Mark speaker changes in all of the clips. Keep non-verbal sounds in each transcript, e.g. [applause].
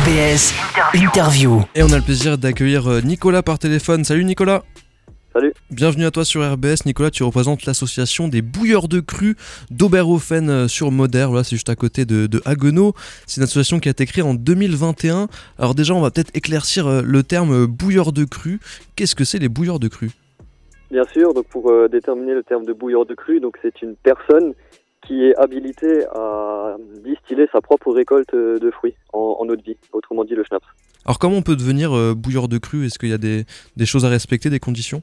Speaker 1: RBS Interview.
Speaker 2: Et on a le plaisir d'accueillir euh, Nicolas par téléphone. Salut Nicolas
Speaker 3: Salut.
Speaker 2: Bienvenue à toi sur RBS. Nicolas, tu représentes l'association des bouilleurs de cru d'Oberhofen euh, sur Moder. Voilà, c'est juste à côté de, de Haguenau. C'est une association qui a été créée en 2021. Alors déjà, on va peut-être éclaircir euh, le terme bouilleur de cru. Qu'est-ce que c'est les bouilleurs de cru
Speaker 3: Bien sûr, donc pour euh, déterminer le terme de bouilleur de cru, donc c'est une personne qui est habilitée à distiller sa propre récolte de fruits en, en eau de vie, autrement dit le schnapps.
Speaker 2: Alors comment on peut devenir euh, bouilleur de cru? Est-ce qu'il y a des, des choses à respecter, des conditions?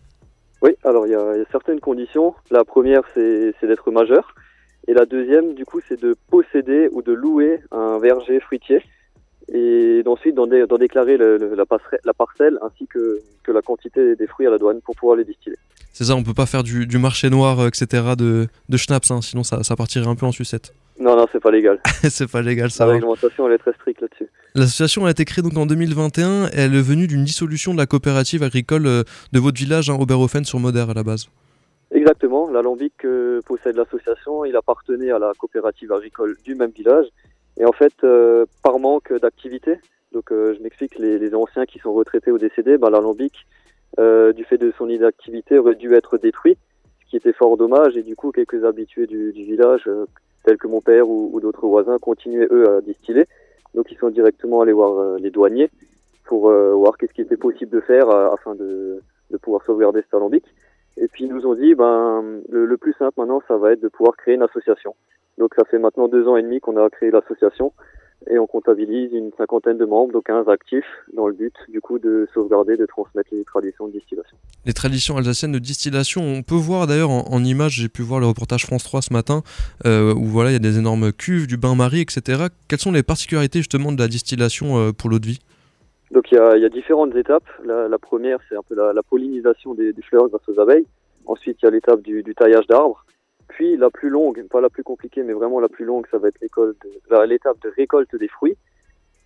Speaker 3: Oui, alors il y, a, il y a certaines conditions. La première, c'est d'être majeur. Et la deuxième, du coup, c'est de posséder ou de louer un verger fruitier et d'ensuite d'en dé- d'en déclarer le- le- la, parcelle ainsi que, que la quantité des fruits à la douane pour pouvoir les distiller.
Speaker 2: C'est ça, on peut pas faire du, du marché noir, euh, etc. de, de schnapps, hein, sinon ça, ça partirait un peu en sucette.
Speaker 3: Non, non, c'est pas légal. [laughs]
Speaker 2: c'est pas légal, ça
Speaker 3: La réglementation, elle est très stricte là-dessus.
Speaker 2: L'association a été créée donc en 2021 et elle est venue d'une dissolution de la coopérative agricole euh, de votre village, hein, Oberhofen sur Moder à la base.
Speaker 3: Exactement, l'alambic que possède l'association, il appartenait à la coopérative agricole du même village. Et en fait, euh, par manque d'activité, donc euh, je m'explique, les, les anciens qui sont retraités ou décédés, ben, l'alambic, euh, du fait de son inactivité, aurait dû être détruit, ce qui était fort dommage. Et du coup, quelques habitués du, du village, euh, tels que mon père ou, ou d'autres voisins, continuaient eux à distiller. Donc ils sont directement allés voir euh, les douaniers pour euh, voir qu'est-ce qui était possible de faire afin de, de pouvoir sauvegarder cet alambic. Et puis ils nous ont dit, ben le plus simple maintenant, ça va être de pouvoir créer une association. Donc ça fait maintenant deux ans et demi qu'on a créé l'association et on comptabilise une cinquantaine de membres, donc 15 actifs, dans le but du coup de sauvegarder, de transmettre les traditions de distillation.
Speaker 2: Les traditions alsaciennes de distillation, on peut voir d'ailleurs en, en images, j'ai pu voir le reportage France 3 ce matin, euh, où voilà, il y a des énormes cuves, du bain-marie, etc. Quelles sont les particularités justement de la distillation euh, pour l'eau de vie?
Speaker 3: Donc il y a, il y a différentes étapes. La, la première, c'est un peu la, la pollinisation des, des fleurs grâce aux abeilles. Ensuite, il y a l'étape du, du taillage d'arbres. Puis la plus longue, pas la plus compliquée, mais vraiment la plus longue, ça va être l'étape de récolte des fruits.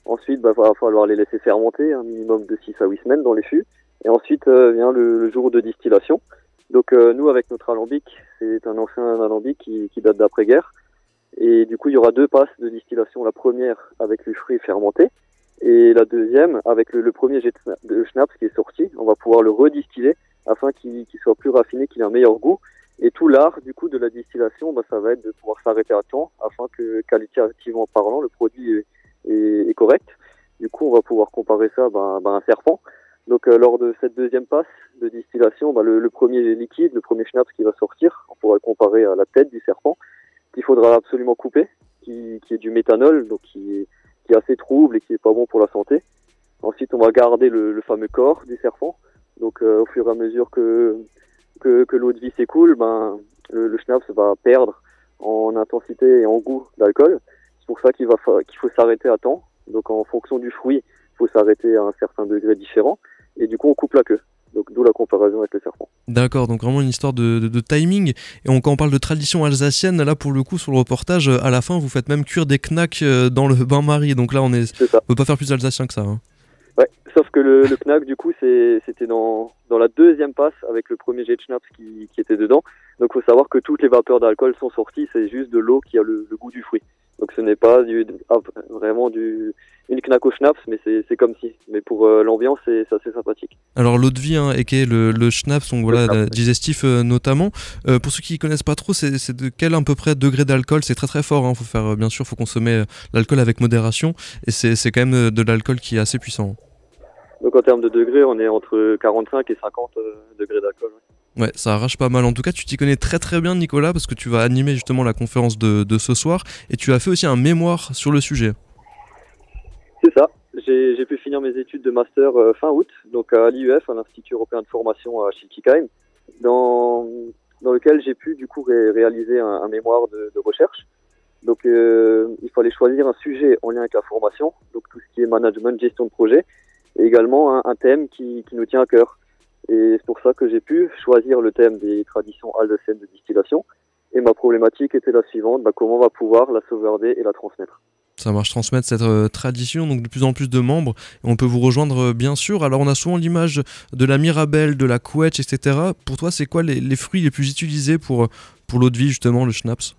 Speaker 3: Ensuite, il va falloir les laisser fermenter, un minimum de 6 à 8 semaines dans les fûts. Et ensuite euh, vient le, le jour de distillation. Donc euh, nous, avec notre alambic, c'est un ancien alambic qui, qui date d'après-guerre. Et du coup, il y aura deux passes de distillation. La première avec les fruits fermentés. Et la deuxième, avec le, le premier jet de schna- de schnapps qui est sorti, on va pouvoir le redistiller afin qu'il qu'il soit plus raffiné, qu'il ait un meilleur goût. Et tout l'art du coup de la distillation, bah, ça va être de pouvoir s'arrêter à temps afin que qualitativement parlant, le produit est, est- est correct. Du coup, on va pouvoir comparer ça bah, bah, à un serpent. Donc euh, lors de cette deuxième passe de distillation, bah, le, le premier liquide, le premier schnapps qui va sortir, on pourra le comparer à la tête du serpent, qu'il faudra absolument couper, qui, qui est du méthanol, donc qui est, qui est assez trouble et qui est pas bon pour la santé. Ensuite, on va garder le, le fameux corps du serpent. Donc, euh, au fur et à mesure que que, que l'eau de vie s'écoule, ben le, le schnapps va perdre en intensité et en goût d'alcool. C'est pour ça qu'il va fa- qu'il faut s'arrêter à temps. Donc, en fonction du fruit, il faut s'arrêter à un certain degré différent. Et du coup, on coupe la queue. Donc, d'où la comparaison avec le serpent.
Speaker 2: D'accord, donc vraiment une histoire de, de- de timing. Et on, quand on parle de tradition alsacienne, là pour le coup sur le reportage, à la fin vous faites même cuire des knacks euh, dans le [laughs] bain-marie. Donc là on est, on peut pas faire plus alsacien que ça. hein.
Speaker 3: Sauf que le, le knack, du coup, c'était dans, dans la deuxième passe avec le premier jet de schnapps qui, qui était dedans. Donc, faut savoir que toutes les vapeurs d'alcool sont sorties, c'est juste de l'eau qui a le, le goût du fruit. Donc, ce n'est pas du, ah, vraiment du, une knack au schnapps, mais c'est comme si. Mais pour euh, l'ambiance, c'est assez sympathique.
Speaker 2: Alors l'eau de vie, hein, et qui est le, le schnapps, donc voilà,
Speaker 3: schnapps,
Speaker 2: digestif euh, notamment. Euh, pour ceux qui connaissent pas trop, c'est de quel à peu près degré d'alcool? C'est très très fort. Hein, faut faire, bien sûr, faut consommer l'alcool avec modération. Et c'est quand même de l'alcool qui est assez puissant.
Speaker 3: Donc, en termes de degrés, on est entre 45 et 50 euh, degrés d'alcool. ouais.
Speaker 2: Ouais, ça arrache pas mal. En tout cas, tu t'y connais très très bien, Nicolas, parce que tu vas animer justement la conférence de, de ce soir. Et tu as fait aussi un mémoire sur le sujet.
Speaker 3: C'est ça. J'ai pu finir mes études de master euh, fin août, donc à l'IUF, à l'Institut européen de formation à Schiltigheim, dans, dans lequel j'ai pu du coup ré- réaliser un, un mémoire de, de recherche. Donc euh, il fallait choisir un sujet en lien avec la formation, donc tout ce qui est management, gestion de projet, et également un, un thème qui, qui nous tient à cœur. Et c'est pour ça que j'ai pu choisir le thème des traditions alsaciennes de distillation. Et ma problématique était la suivante, bah, comment on va pouvoir la sauvegarder et la transmettre.
Speaker 2: Ça marche transmettre cette euh, tradition, donc de plus en plus de membres. On peut vous rejoindre euh, bien sûr. Alors on a souvent l'image de la mirabelle, de la couette, etc. Pour toi, c'est quoi les, les fruits les plus utilisés pour, pour l'eau de vie, justement, le schnapps?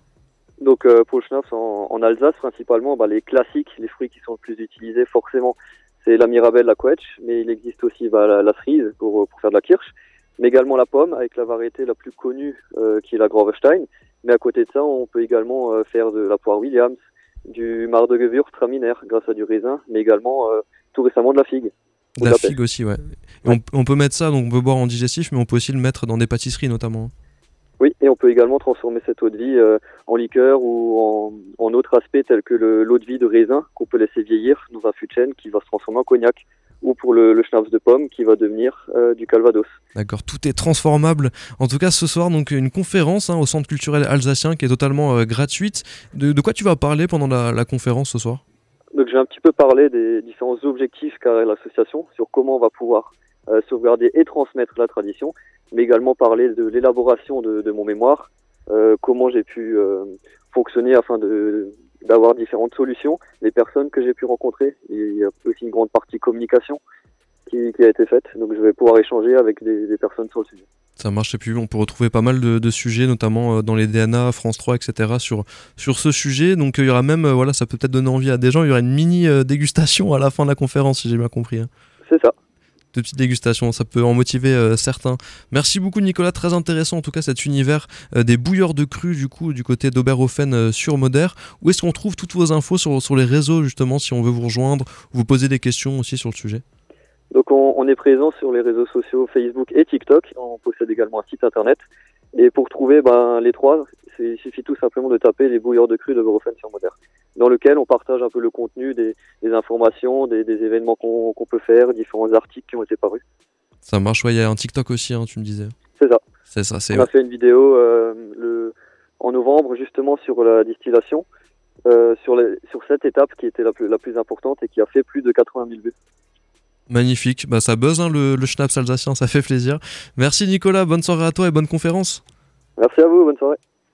Speaker 3: Donc euh, pour le schnapps en, en Alsace principalement, bah, les classiques, les fruits qui sont le plus utilisés forcément, c'est la mirabelle, la quetch, mais il existe aussi bah, la, la cerise pour, pour faire de la kirsch, mais également la pomme avec la variété la plus connue euh, qui est la Grovestein. Mais à côté de ça, on peut également euh, faire de la poire Williams, du mar de Traminer grâce à du raisin, mais également euh, tout récemment de la figue.
Speaker 2: De la figue aussi, ouais. Et on, on, peut mettre ça, donc on peut boire en digestif, mais on peut aussi le mettre dans des pâtisseries notamment.
Speaker 3: Et on peut également transformer cette eau de vie euh, en liqueur ou en, en autre aspect tel que l'eau de vie de raisin qu'on peut laisser vieillir dans un fût de chêne qui va se transformer en cognac ou pour le, le schnapps de pomme qui va devenir euh, du calvados.
Speaker 2: D'accord, tout est transformable. En tout cas, ce soir, donc une conférence hein, au Centre culturel alsacien qui est totalement euh, gratuite. De, de, quoi tu vas parler pendant la, la conférence ce soir?
Speaker 3: Donc, je vais un petit peu parler des différents objectifs qu'a l'association sur comment on va pouvoir euh, sauvegarder et transmettre la tradition, mais également parler de l'élaboration de, de, mon mémoire, euh, comment j'ai pu euh, fonctionner afin de d'avoir différentes solutions, les personnes que j'ai pu rencontrer. Il y a aussi une grande partie communication qui, qui, a été faite, donc je vais pouvoir échanger avec des, des, personnes sur le sujet.
Speaker 2: Ça marche, et puis on peut retrouver pas mal de, de sujets, notamment dans les DNA, France 3, etc., sur, sur ce sujet. Donc il y aura même, voilà, ça peut peut-être donner envie à des gens, il y aura une mini dégustation à la fin de la conférence, si j'ai bien compris. Hein.
Speaker 3: C'est ça
Speaker 2: de petites dégustations, ça peut en motiver euh, certains. Merci beaucoup Nicolas, très intéressant en tout cas cet univers euh, des bouilleurs de cru du coup du côté d'Oberhofen euh, sur Moder. Où est-ce qu'on trouve toutes vos infos sur, sur les réseaux justement si on veut vous rejoindre, vous poser des questions aussi sur le sujet?
Speaker 3: Donc on, on est présent sur les réseaux sociaux Facebook et TikTok, on possède également un site internet. Et pour trouver ben, les trois, il suffit tout simplement de taper les bouilleurs de cru d'Oberhofen sur Moder dans lequel on partage un peu le contenu des, des informations, des, des événements qu'on qu peut faire, différents articles qui ont été parus.
Speaker 2: Ça marche, ouais, il y a un TikTok aussi, hein, tu me disais.
Speaker 3: C'est ça.
Speaker 2: C'est ça, c'est
Speaker 3: On a fait une vidéo euh, le, en novembre justement sur la distillation, euh, sur, les, sur cette étape qui était la plus, la plus importante et qui a fait plus de 80 000 vues.
Speaker 2: Magnifique, bah, ça buzz hein, le, le schnapps alsacien, ça fait plaisir. Merci Nicolas, bonne soirée à toi et bonne conférence.
Speaker 3: Merci à vous, bonne soirée.